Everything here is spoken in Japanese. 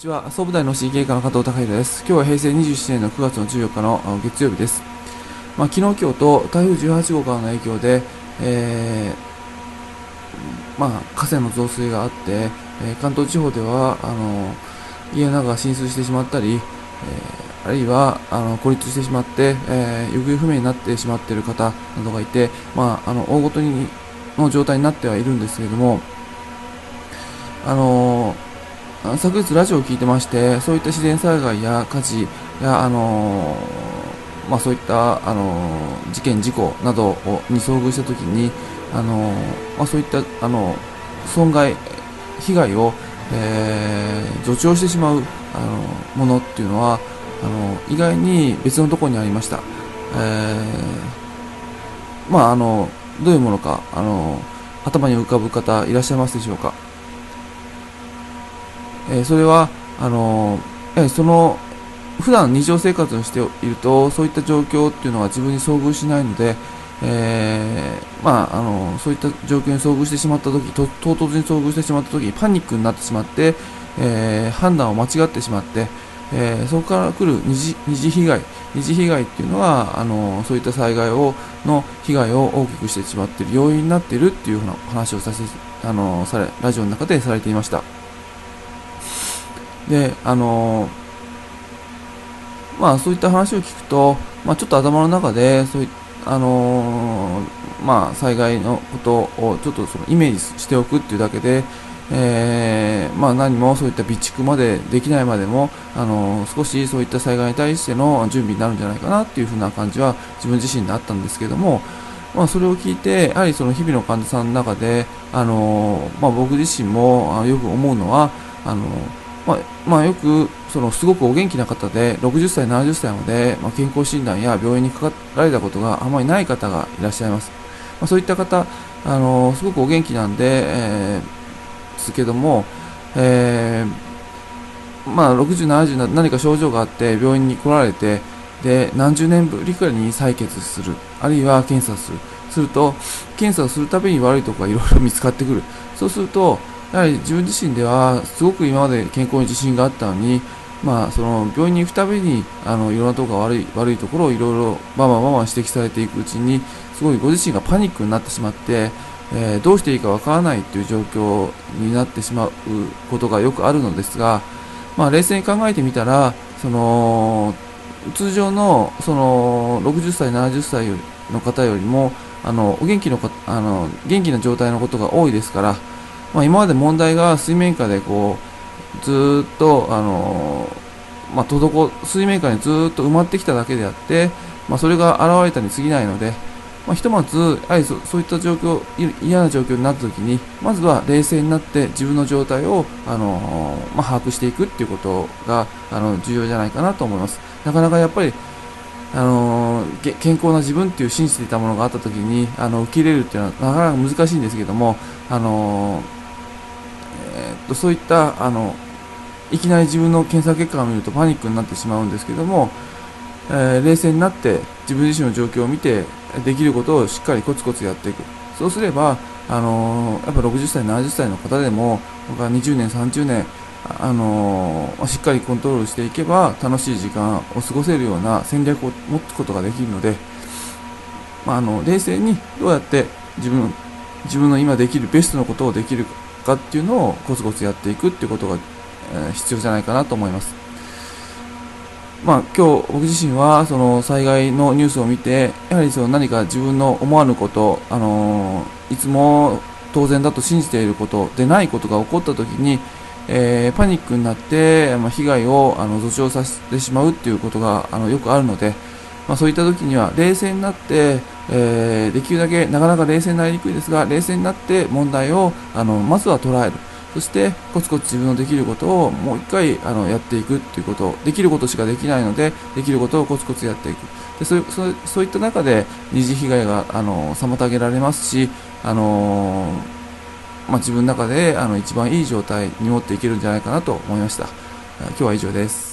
ちは。総武大の市芸家の加藤隆弘です。今日は平成27年の9月の14日の月曜日です。まあ、昨日今日と台風18号からの影響で、えー、まあ、河川の増水があって、えー、関東地方ではあの家の中が浸水してしまったり、えー、あるいはあの孤立してしまって、え行方不明になってしまっている方などがいて、まあ、あの大ごとにの状態になってはいるんですけれどもあの昨日ラジオを聞いてましてそういった自然災害や火事やあのまあ、そういったあの事件事故などに遭遇したときにあの、まあ、そういったあの損害被害を、えー、助長してしまうあのものっていうのはあの意外に別のところにありました、えー、まああのどういうものかあの頭に浮かぶ方いらっしゃいますでしょうか？えー、それはあのー、その普段日常生活をしているとそういった状況っていうのは自分に遭遇しないので、えー、まあ、あのそういった状況に遭遇してしまった時と唐突に遭遇してしまった時パニックになってしまって、え、判断を間違ってしまって、え、そこから来る二次二次被害二次被害っていうのはあのそういった災害をの被害を大きくしてしまっている要因になっているっていうふうな話をさせあのされラジオの中でされていました。であのまあそういった話を聞くと、まあ、ちょっと頭の中でそういあのまあ、災害のことをちょっとそのイメージしておくっていうだけで、えー、まあ、何もそういった備蓄までできないまでも、あの少しそういった災害に対しての準備になるんじゃないかなっていうふうな感じは自分自身であったんですけども、まあ、それを聞いてやはりその日々の患者さんの中で、あのまあ、僕自身もよく思うのはあのまあ、まあ、よくそのすごくお元気な方で60歳、70歳まで、まあ、健康診断や病院にかかられたことがあまりない方がいらっしゃいます、まあ、そういった方あのすごくお元気なんで、えー、ですけども、えー、まあ、60、70何か症状があって病院に来られてで何十年ぶりかに採血するあるいは検査する。すると検査をするたびに悪いところがいろいろ見つかってくる。そうするとやはり自分自身ではすごく今まで健康に自信があったのに、まあ、その病院に行くたびにあのいろんなとこが悪い悪いところをいろいろバンバンバンバン指摘されていくうちにすごいご自身がパニックになってしまって、えー、どうしていいかわからないという状況になってしまうことがよくあるのですが、まあ、冷静に考えてみたらその通常のその60歳、70歳の方よりもあのお元気のあの元気な状態のことが多いですから、まあ、今まで問題が水面下でこうずっとあの、まあ、滞水面下にずっと埋まってきただけであって、まあ、それが現れたに過ぎないので、まあ、ひとまずやはりそそういった状況嫌な状況になった時にまずは冷静になって自分の状態をあの、まあ、把握していくっていうことがあの重要じゃないかなと思います。なかなかやっぱりあの健康な自分っていう信じていたものがあった時にあの受け入れるっていうのはなかなか難しいんですけどもあの、とそういったあのいきなり自分の検査結果を見るとパニックになってしまうんですけども、えー、冷静になって自分自身の状況を見てできることをしっかりコツコツやっていく。そうすれば、あのー、やっぱ60歳、70歳の方でも僕は20年、30年、あのー、しっかりコントロールしていけば楽しい時間を過ごせるような戦略を持つことができるので、まあ、あの冷静にどうやって自分自分の今できるベストのことをできるかっていうのをコツコツやっていくっていうことが、え必要じゃないかなと思います。まあ、今日僕自身はその災害のニュースを見てやはりその何か自分の思わぬこと、あのいつも当然だと信じていることでないことが起こった時に、えー、パニックになって、まあ、被害をあの助長させてしまうっていうことがあのよくあるので、まあ、そういった時には冷静になって、えー、できるだけなかなか冷静になりにくいですが冷静になって問題をあのまずは捉える。そしてコツコツ自分のできることをもう一回あのやっていくということ。できることしかできないのでできることをコツコツやっていく。でそうそうそういった中で二次被害があの妨げられますしあのまあ、自分の中であの一番いい状態に持っていけるんじゃないかなと思いました。今日は以上です。